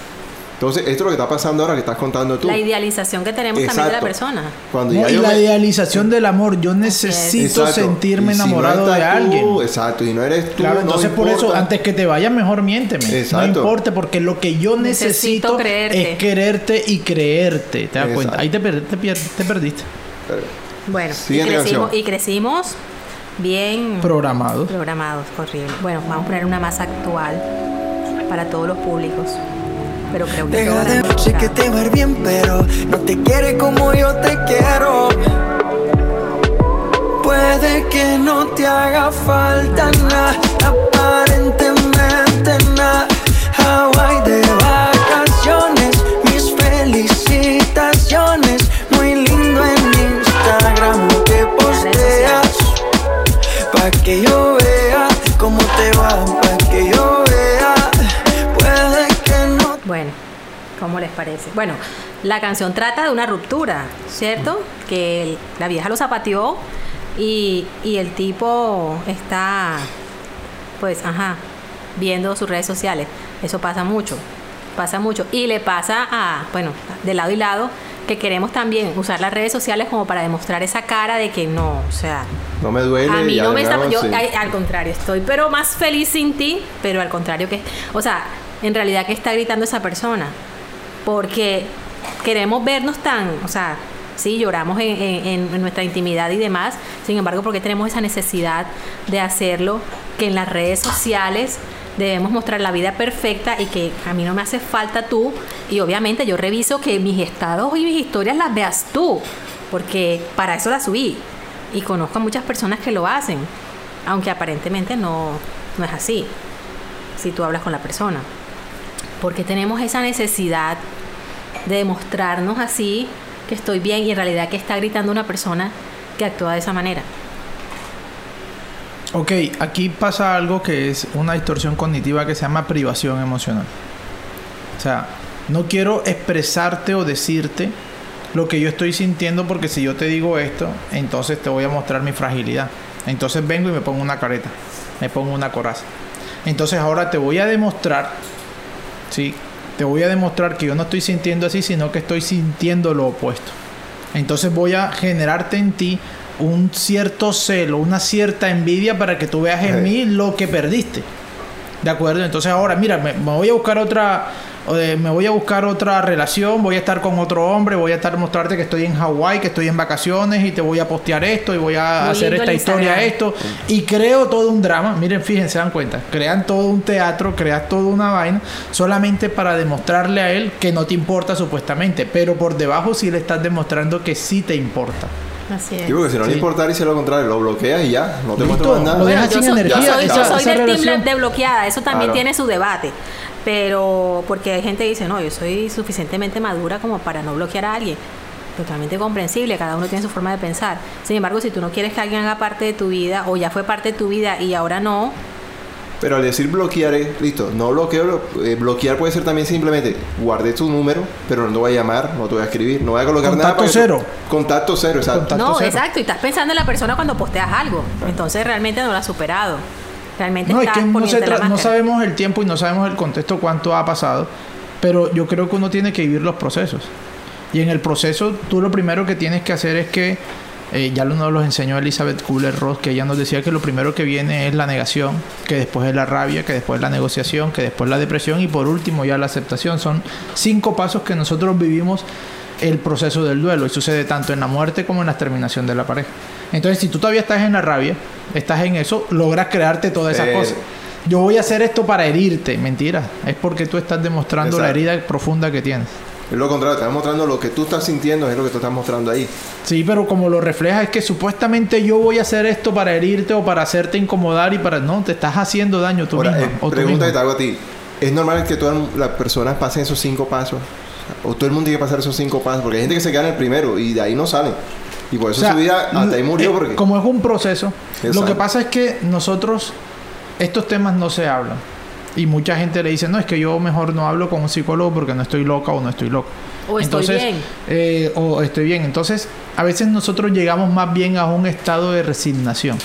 Entonces, esto es lo que está pasando ahora que estás contando tú. La idealización que tenemos también de la Exacto. persona. Cuando No, ya y la me- idealización del amor, yo necesito Exacto. sentirme no enamorado de tú, alguien. exacto, y no eres tú. Claro, no entonces por eso, antes que te vayas, mejor miénteme. Exacto. No importa, porque lo que yo Necesito necesito, creerte. es quererte y creerte. ¿Te das Exacto. cuenta? Ahí te, per- te perdiste. Pero- Bueno, y crecimos, y crecimos bien Programado. programados, horrible. Bueno, vamos a poner una más actual para todos los públicos. Pero creo que Deja de sé que te va bien, pero no te quiere como yo te quiero. Puede que no te haga falta nada, aparentemente nada. Hawaii de vacaciones, mis felicitaciones. Muy lindo en Instagram lo que posteas. Pa' que yo ¿cómo les parece? Bueno, la canción trata de una ruptura, ¿cierto? Que el- la vieja lo zapateó y, y el tipo está, pues, ajá, viendo sus redes sociales. Eso pasa mucho, pasa mucho. Y le pasa a, bueno, de lado y lado, que queremos también usar las redes sociales como para demostrar esa cara de que no, o sea, No me duele. a mí no me está. Yo, sí. al contrario, estoy pero más feliz sin ti, pero al contrario que. O sea, en realidad, ¿qué está gritando esa persona? Porque queremos vernos tan. O sea, sí, lloramos en, nuestra intimidad y demás. Sin embargo, porque tenemos esa necesidad de hacerlo que en las redes sociales debemos mostrar la vida perfecta y que a mí no me hace falta tú. Y obviamente yo reviso que mis estados y mis historias las veas tú, porque para eso las subí. Y conozco a muchas personas que lo hacen, aunque aparentemente no, no es así, si tú hablas con la persona. Porque tenemos esa necesidad de demostrarnos así que estoy bien y en realidad que está gritando una persona que actúa de esa manera. Ok, aquí pasa algo que es una distorsión cognitiva que se llama privación emocional. O sea, no quiero expresarte o decirte lo que yo estoy sintiendo porque si yo te digo esto, entonces te voy a mostrar mi fragilidad. Entonces vengo y me pongo una careta, me pongo una coraza. Entonces ahora te voy a demostrar, ¿sí? Te voy a demostrar que yo no estoy sintiendo así, sino que estoy sintiendo lo opuesto. Entonces voy a generarte en ti un cierto celo, una cierta envidia para que tú veas en mí lo que perdiste. ¿De acuerdo? Entonces ahora, mira, me, me voy a buscar otra, eh, me voy a buscar otra relación, voy a estar con otro hombre, voy a estar mostrarte que estoy en Hawái, que estoy en vacaciones y te voy a postear esto y voy a Muy hacer esta historia, esto y creo todo un drama. Miren, fíjense, se dan cuenta, crean todo un teatro, creas toda una vaina solamente para demostrarle a él que no te importa supuestamente, pero por debajo sí le estás demostrando que sí te importa. Así es. Sí, porque si no Sí. le importa y lo contrario, lo bloqueas y ya, no te Listo, muestra más nada. lo dejas yo sin soy, energía, yo soy, esa- yo soy esa del team de bloqueada, eso también Claro. tiene su debate. Pero porque hay gente que dice, no, yo soy suficientemente madura como para no bloquear a alguien. Totalmente comprensible, cada uno tiene su forma de pensar. Sin embargo, si tú no quieres que alguien haga parte de tu vida o ya fue parte de tu vida y ahora no, Pero al decir bloquear es, listo, no bloqueo, eh, bloquear puede ser también simplemente guardé tu número, pero no te voy a llamar, no te voy a escribir, no voy a colocar nada. Contacto para que- cero. Contacto cero, exacto. Contacto no, cero. exacto, y estás pensando en la persona cuando posteas algo. Entonces realmente no lo has superado. Realmente No, es que no, se la no sabemos el tiempo y no sabemos el contexto cuánto ha pasado, pero yo creo que uno tiene que vivir los procesos. Y en el proceso tú lo primero que tienes que hacer es que, eh, ya lo- nos lo enseñó Elizabeth Kubler-Ross, que ella nos decía que lo primero que viene es la negación, que después es la rabia, que después es la negociación, que después la depresión y por último ya la aceptación. Son cinco pasos que nosotros vivimos el proceso del duelo y sucede tanto en la muerte como en la terminación de la pareja. Entonces, si tú todavía estás en la rabia, estás en eso, logras crearte todas esas cosas. Yo voy a hacer esto para herirte, mentira. Es porque tú estás demostrando la herida profunda que tienes. Es lo contrario, estás mostrando lo que tú estás sintiendo, es lo que tú estás mostrando ahí. Sí, pero como lo refleja es que supuestamente yo voy a hacer esto para herirte o para hacerte incomodar y para no, te estás haciendo daño tú Ahora, mismo. eh, o tú pregunta mismo. que te hago a ti. ¿Es normal que todas las personas pasen esos cinco pasos? ¿O todo el mundo tiene que pasar esos cinco pasos? Porque hay gente que se queda en el primero y de ahí no sale. Y por O eso sea, su vida hasta ahí murió eh, porque... Como es un proceso, lo que pasa es que nosotros, estos temas no se hablan. Y mucha gente le dice, no, es que yo mejor no hablo con un psicólogo porque no estoy loca o no estoy loco. O estoy bien. eh, o estoy bien. Entonces, a veces nosotros llegamos más bien a un estado de resignación.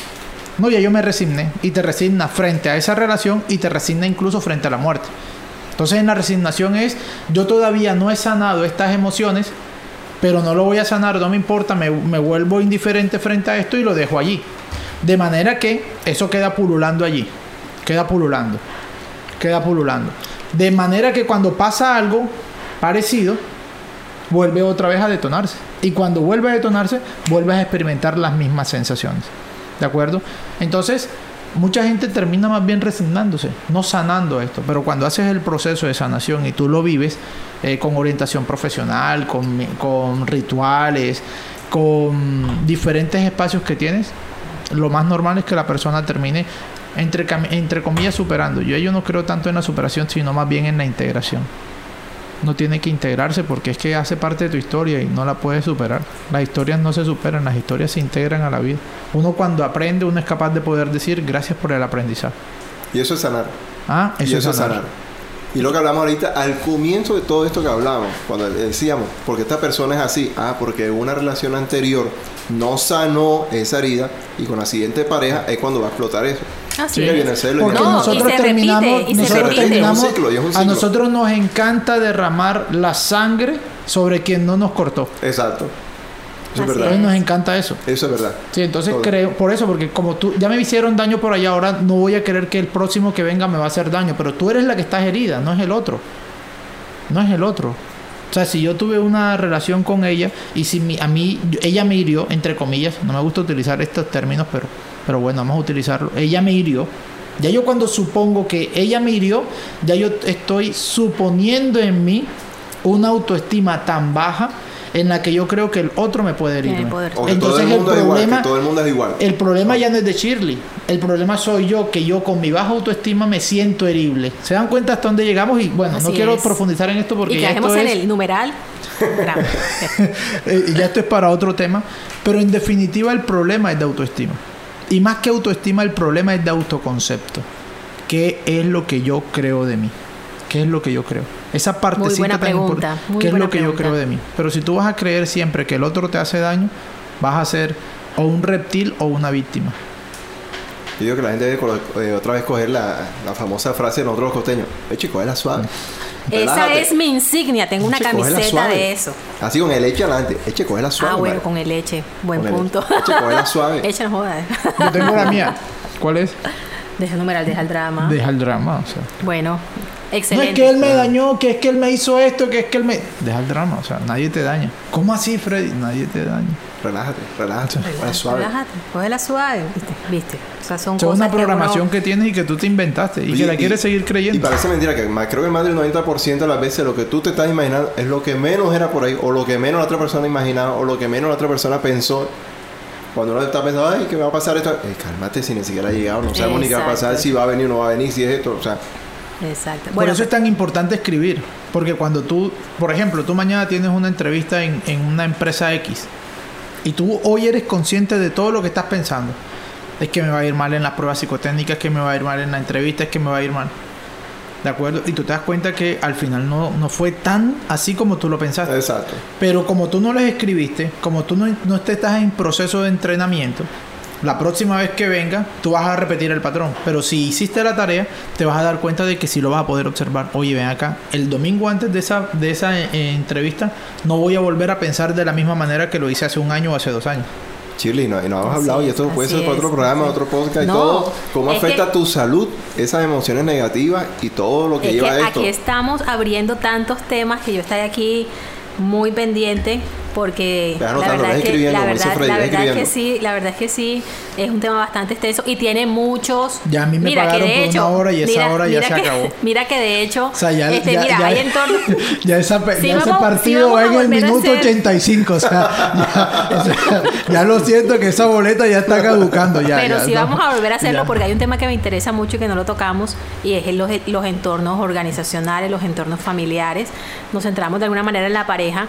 No, ya yo me resigné. Y te resignas frente a esa relación y te resigna incluso frente a la muerte. Entonces, en la resignación es, yo todavía no he sanado estas emociones, pero no lo voy a sanar, no me importa, me, me vuelvo indiferente frente a esto y lo dejo allí. De manera que eso queda pululando allí. Queda pululando. Queda pululando. De manera que cuando pasa algo parecido, vuelve otra vez a detonarse. Y cuando vuelve a detonarse, vuelves a experimentar las mismas sensaciones. ¿De acuerdo? Entonces, mucha gente termina más bien resignándose, no sanando esto. Pero cuando haces el proceso de sanación y tú lo vives eh, con orientación profesional, con, rituales, con diferentes espacios que tienes, lo más normal es que la persona termine entre comillas superando. Yo, yo no creo tanto en la superación, sino más bien en la integración. No tiene que integrarse porque es que hace parte de tu historia y no la puedes superar. Las historias no se superan, las historias se integran a la vida. Uno cuando aprende, uno es capaz de poder decir gracias por el aprendizaje. Y eso es sanar. Ah, y eso, eso es sanar. sanar. Y lo que hablamos ahorita, al comienzo de todo esto que hablamos, cuando decíamos, porque esta persona es así, ah, porque una relación anterior no sanó esa herida y con la siguiente pareja es cuando va a explotar eso. Así Sí, es. viene a serlo y Porque No, nosotros y se repite, terminamos, y nosotros terminamos, Es un ciclo, y es un a nosotros nos encanta derramar la sangre sobre quien no nos cortó. Exacto. Eso es verdad. Entonces nos encanta eso. Eso es verdad. Sí, entonces Todo. creo, por eso, porque como tú ya me hicieron daño por allá, ahora no voy a querer que el próximo que venga me va a hacer daño, pero tú eres la que estás herida, no es el otro. No es el otro. O sea, si yo tuve una relación con ella y si mi- a mí, ella me hirió, entre comillas, no me gusta utilizar estos términos, pero, pero bueno, vamos a utilizarlo. Ella me hirió. Ya yo cuando supongo que ella me hirió, ya yo estoy suponiendo en mí una autoestima tan baja en la que yo creo que el otro me puede herir. Entonces todo el el mundo es igual, problema, todo el mundo es igual. el problema ya no es de Shirley. El problema soy yo, que yo con mi baja autoestima me siento herible. ¿Se dan cuenta hasta dónde llegamos? Y bueno, no quiero es. profundizar en esto porque y ya esto, en es, el numeral. eh, ya esto es para otro tema. Pero en definitiva el problema es de autoestima. Y más que autoestima, el problema es de autoconcepto. ¿Qué es lo que yo creo de mí? ¿Qué es lo que yo creo? Esa partecita buena tan pregunta, muy ¿Qué es lo que yo creo de mí? Pero si tú vas a creer siempre que el otro te hace daño, vas a ser o un reptil o una víctima. Yo digo que la gente debe eh, otra vez coger la, la famosa frase de nosotros los costeños. Eche, cógela suave. Esa es mi insignia, tengo una Eche, camiseta suave. de eso. Así con el leche adelante. Eche, cógela suave. ah, bueno, madre. con el leche, buen Con punto. leche. Eche, cógela suave. Echa no jodas. Yo tengo la mía. ¿Cuál es? Deja el numeral, deja el drama. Deja el drama, o sea. Bueno, No excelente. es que él me dañó, que es que él me hizo esto, que es que él me... Deja el drama, o sea, nadie te daña. ¿Cómo así, Freddy? Nadie te daña. Relájate, relájate. Cógela suave. Relájate, cógela suave, ¿viste? ¿Viste? O sea, son O sea, cosas una que uno- programación que tienes y que tú te inventaste y que la quieres seguir Y creyendo. parece mentira que más, creo que más del 90% de las veces lo que tú te estás imaginando es lo que menos era por ahí, o lo que menos la otra persona imaginaba, o lo que menos la otra persona pensó. Cuando uno está pensando, ay, ¿qué me va a pasar esto? Eh, cálmate si ni siquiera ha llegado, no sabemos ni qué va a pasar, si va a venir o no va a venir, si es esto, o sea, Exacto. Por Bueno, eso es tan importante escribir. Porque cuando tú, por ejemplo, tú mañana tienes una entrevista en, en una empresa X y tú hoy eres consciente de todo lo que estás pensando. Es que me va a ir mal en las pruebas psicotécnicas, que me va a ir mal en la entrevista, es que me va a ir mal. ¿De acuerdo? Y tú te das cuenta que al final no, no fue tan así como tú lo pensaste. exacto. Pero como tú no les escribiste, como tú no, no te estás en proceso de entrenamiento, la próxima vez que venga, tú vas a repetir el patrón. Pero si hiciste la tarea, te vas a dar cuenta de que sí lo vas a poder observar. Oye, ven acá, el domingo antes de esa, de esa eh, entrevista, no voy a volver a pensar de la misma manera que lo hice hace un año o hace dos años. Shirley, no, y no hemos hablado, y es, esto puede ser para otro programa, otro podcast y todo. ¿Cómo afecta que- tu salud esas emociones negativas y todo lo que es que lleva a esto? aquí estamos abriendo tantos temas que yo estoy aquí muy pendiente porque la verdad ve es que la verdad, Freddy, la ve verdad es que sí, la verdad es que sí es un tema bastante extenso y tiene muchos Ya a mí me mira que pagaron de por una hecho, hora y esa mira- hora ya se que- acabó. Mira que de hecho O sea, ya, este, ya, mira, ya- hay entornos ya esa ya ese partido va en el minuto hacer- 85. O sea, ya, o sea, ya lo siento que esa boleta ya está caducando. Ya, Pero ya, sí no, vamos a volver a hacerlo ya. porque hay un tema que me interesa mucho y que no lo tocamos y es en los, los entornos organizacionales, los entornos familiares. Nos centramos de alguna manera en la pareja,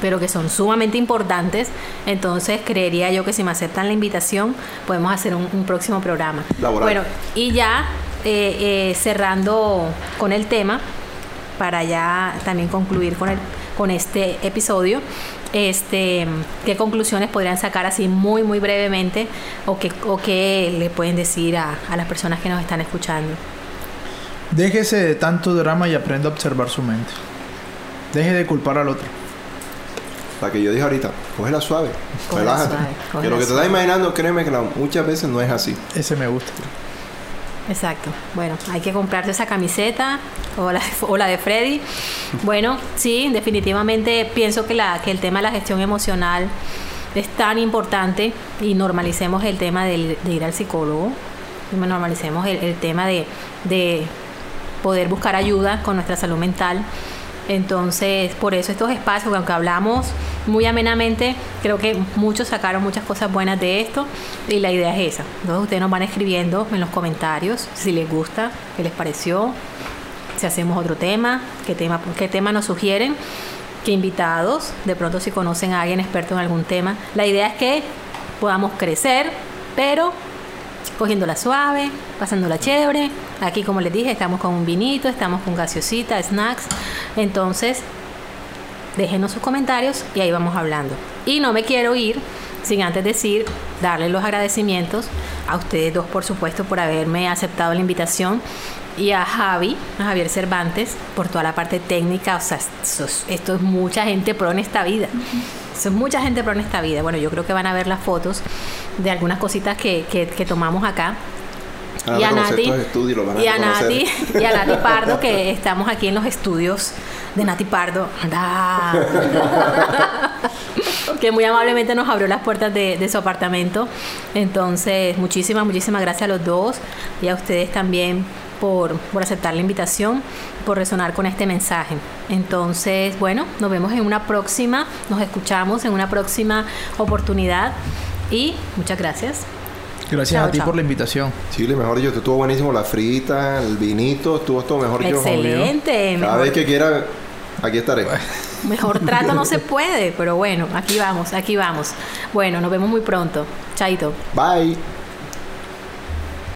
pero que son sumamente importantes. Entonces creería yo que si me aceptan la invitación podemos hacer un, un próximo programa. Laboral. Bueno, y ya eh, eh, cerrando con el tema, para ya también concluir con, el, con este episodio, este, ¿qué conclusiones podrían sacar así muy, muy brevemente o qué, o qué le pueden decir a, a las personas que nos están escuchando? Déjese de tanto drama y aprenda a observar su mente. Deje de culpar al otro. La que yo dije ahorita, cógela suave, Cógela relájate. suave, que cógela lo que te estás imaginando, créeme que la- muchas veces no es así. Ese me gusta. Exacto. Bueno, hay que comprarse esa camiseta o la, o la de Freddy. Bueno, sí, definitivamente pienso que, la, que el tema de la gestión emocional es tan importante y normalicemos el tema del- de ir al psicólogo, normalicemos el, el tema de, de poder buscar ayuda con nuestra salud mental. Entonces, por eso estos espacios, aunque hablamos muy amenamente, creo que muchos sacaron muchas cosas buenas de esto y la idea es esa. Entonces, ustedes nos van escribiendo en los comentarios si les gusta, qué les pareció, si hacemos otro tema, qué tema, qué tema nos sugieren, qué invitados, de pronto si conocen a alguien experto en algún tema. La idea es que podamos crecer, pero cogiéndola suave, pasándola chévere. Aquí, como les dije, estamos con un vinito, estamos con gaseosita, snacks. Entonces, déjenos sus comentarios y ahí vamos hablando. Y no me quiero ir sin antes decir, darles los agradecimientos a ustedes dos, por supuesto, por haberme aceptado la invitación. Y a Javi, a Javier Cervantes, por toda la parte técnica. O sea, esto es, mucha gente pro en esta vida. Es mucha gente pro en esta vida. Bueno, yo creo que van a ver las fotos de algunas cositas que, que- que tomamos acá. Y a Nati, estudios, a y a reconocer. Nati, y a Nati Pardo, que estamos aquí en los estudios de Nati Pardo. Que muy amablemente nos abrió las puertas de, de su apartamento. Entonces, muchísimas, muchísimas gracias a los dos y a ustedes también por, por aceptar la invitación, por resonar con este mensaje. Entonces, bueno, nos vemos en una próxima, nos escuchamos en una próxima oportunidad y muchas gracias. Gracias Chao, a ti chao. por la invitación. Chile, mejor dicho, estuvo buenísimo la frita, el vinito, estuvo todo mejor que yo. Excelente. Cada mejor- vez que quiera, aquí estaré. Mejor trato no se puede, pero bueno, aquí vamos, aquí vamos. Bueno, nos vemos muy pronto. Chaito. Bye.